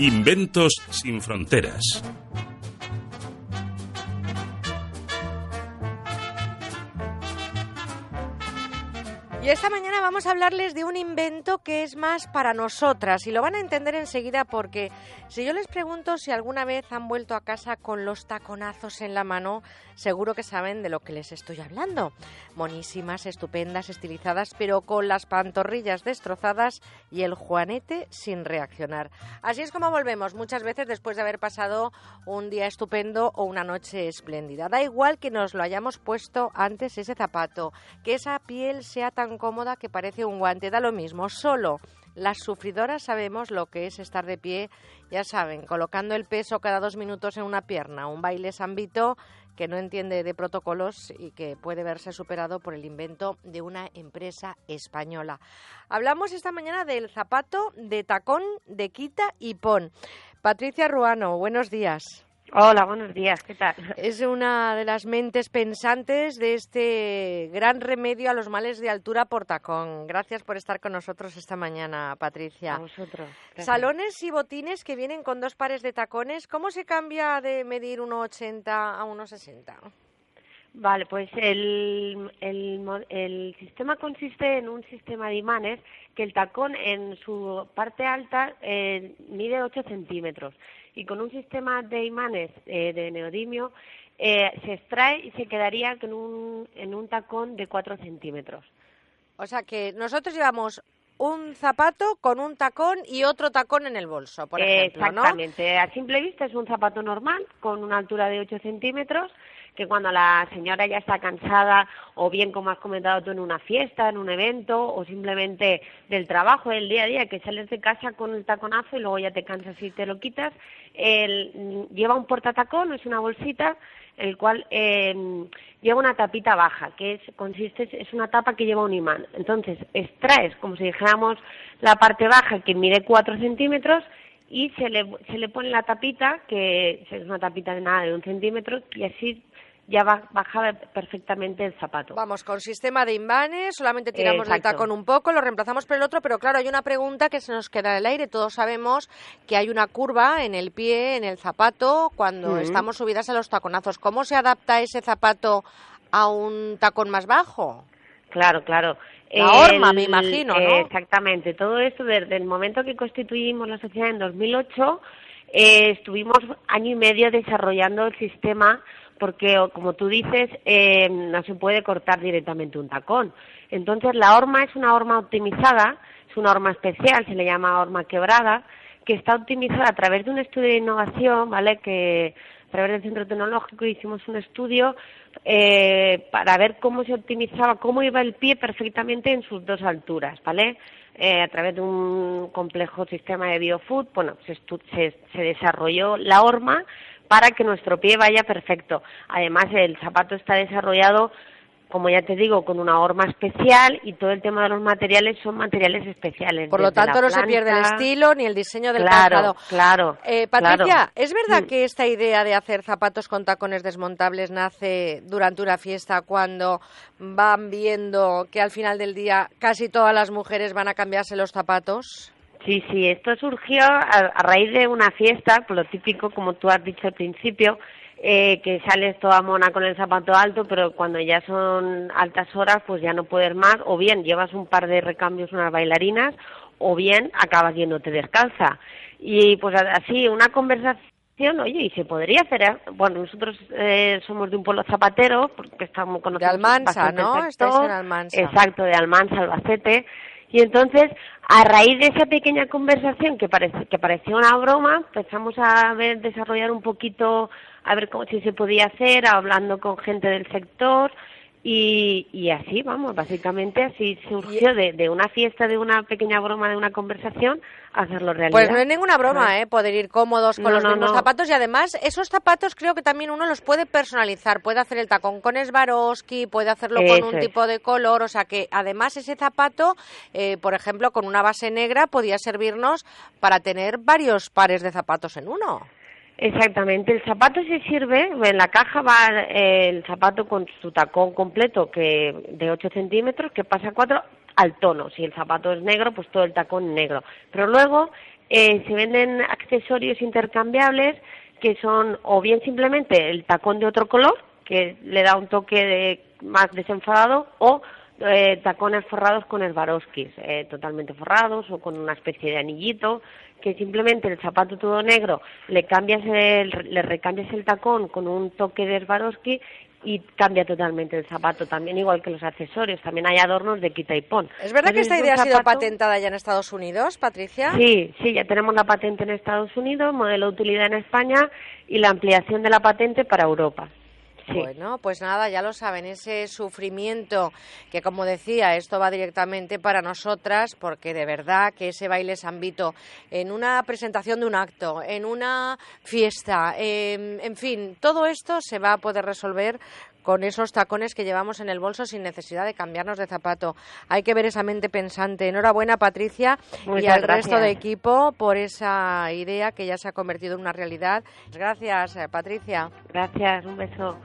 Inventos sin fronteras. Y esta mañana vamos a hablarles de un invento que es más para nosotras y lo van a entender enseguida porque si yo les pregunto si alguna vez han vuelto a casa con los taconazos en la mano, seguro que saben de lo que les estoy hablando. Monísimas, estupendas, estilizadas, pero con las pantorrillas destrozadas y el juanete sin reaccionar. Así es como volvemos muchas veces después de haber pasado un día estupendo o una noche espléndida. Da igual que nos lo hayamos puesto antes ese zapato, que esa piel sea tan cómoda que parece un guante, da lo mismo, solo las sufridoras sabemos lo que es estar de pie, ya saben, colocando el peso cada dos minutos en una pierna, un baile sambito que no entiende de protocolos y que puede verse superado por el invento de una empresa española. Hablamos esta mañana del zapato de tacón de quita y pon. Patricia Ruano, buenos días. Hola, buenos días, ¿qué tal? Es una de las mentes pensantes de este gran remedio a los males de altura por tacón. Gracias por estar con nosotros esta mañana, Patricia. A vosotros. Salones y botines que vienen con dos pares de tacones, ¿cómo se cambia de medir 1,80 a 1,60? Vale, pues el, el, el, sistema consiste en un sistema de imanes que el tacón en su parte alta eh, mide 8 centímetros y con un sistema de imanes eh, de neodimio eh, se extrae y se quedaría en un, en un tacón de 4 centímetros. O sea que nosotros llevamos un zapato con un tacón y otro tacón en el bolso, por ejemplo, Exactamente. A simple vista es un zapato normal con una altura de 8 centímetros que cuando la señora ya está cansada o bien como has comentado tú en una fiesta, en un evento o simplemente del trabajo, del día a día, que sales de casa con el taconazo y luego ya te cansas y te lo quitas, el, lleva un portatacón, es una bolsita, el cual eh, lleva una tapita baja, que es, consiste, es una tapa que lleva un imán. Entonces, extraes, como si dijéramos, la parte baja que mide 4 centímetros y se le, se le pone la tapita, que es una tapita de nada de un centímetro, y así ya bajaba perfectamente el zapato. Vamos, con sistema de imanes, solamente tiramos el tacón un poco, lo reemplazamos por el otro, pero claro, hay una pregunta que se nos queda en el aire. Todos sabemos que hay una curva en el pie, en el zapato, cuando estamos subidas a los taconazos. ¿Cómo se adapta ese zapato a un tacón más bajo? Claro, claro. La horma, me imagino, ¿no? exactamente. Todo esto desde el momento que constituimos la sociedad en 2008, eh, estuvimos año y medio desarrollando el sistema porque, como tú dices, eh, no se puede cortar directamente un tacón. Entonces, la horma es una horma optimizada, es una horma especial, se le llama horma quebrada, que está optimizada a través de un estudio de innovación, ¿vale? Que a través del centro tecnológico hicimos un estudio eh, para ver cómo se optimizaba, cómo iba el pie perfectamente en sus dos alturas, ¿vale? Eh, a través de un complejo sistema de biofood, bueno, se, se desarrolló la horma para que nuestro pie vaya perfecto. Además, el zapato está desarrollado, como ya te digo, con una horma especial y todo el tema de los materiales son materiales especiales. Por lo tanto, no se pierde el estilo ni el diseño del claro, calzado. Claro, eh, Patricia, ¿es verdad mm. que esta idea de hacer zapatos con tacones desmontables nace durante una fiesta cuando van viendo que al final del día casi todas las mujeres van a cambiarse los zapatos? Sí, sí, esto surgió a, raíz de una fiesta, por lo típico, como tú has dicho al principio, eh, que sales toda mona con el zapato alto, pero cuando ya son altas horas, pues ya no puedes más, o bien llevas un par de recambios, unas bailarinas, o bien acabas yéndote descalza. Y pues así, una conversación, oye, y se podría hacer, ¿eh? bueno, nosotros eh, somos de un pueblo zapatero, porque estamos conocidos. De Almansa, ¿no? Estáis en Almansa. Exacto, de Almansa, Albacete. Y entonces, a raíz de esa pequeña conversación que, parece, que parecía una broma, empezamos a ver, desarrollar un poquito, a ver cómo, si se podía hacer, hablando con gente del sector, y, y, así, vamos, básicamente así surgió de, de, una fiesta, de una pequeña broma, de una conversación, hacerlo realidad. Pues no es ninguna broma, ¿eh? Poder ir cómodos con los mismos zapatos y además esos zapatos creo que también uno los puede personalizar. Puede hacer el tacón con Swarovski, puede hacerlo con un tipo de color, o sea que además ese zapato, eh, por ejemplo, con una base negra podía servirnos para tener varios pares de zapatos en uno. Exactamente, el zapato se sirve, en la caja va el zapato con su tacón completo que de 8 centímetros que pasa a 4 al tono, si el zapato es negro pues todo el tacón negro, pero luego eh, se venden accesorios intercambiables que son o bien simplemente el tacón de otro color, que le da un toque de, más desenfadado, o eh, tacones forrados con esvaroskis, eh, totalmente forrados o con una especie de anillito, que simplemente el zapato todo negro le cambias el, le recambias el tacón con un toque de Swarovski y cambia totalmente el zapato también igual que los accesorios también hay adornos de quita y pon. Es verdad que esta idea ha sido patentada ya en Estados Unidos Patricia sí sí ya tenemos la patente en Estados Unidos modelo de utilidad en España y la ampliación de la patente para Europa bueno, pues nada, ya lo saben, ese sufrimiento que, como decía, esto va directamente para nosotras, porque de verdad que ese baile sambito en una presentación de un acto, en una fiesta, en fin, todo esto se va a poder resolver con esos tacones que llevamos en el bolso sin necesidad de cambiarnos de zapato. Hay que ver esa mente pensante. Enhorabuena, Patricia, y al resto de equipo por esa idea que ya se ha convertido en una realidad. Gracias, eh, Patricia. Gracias, un beso.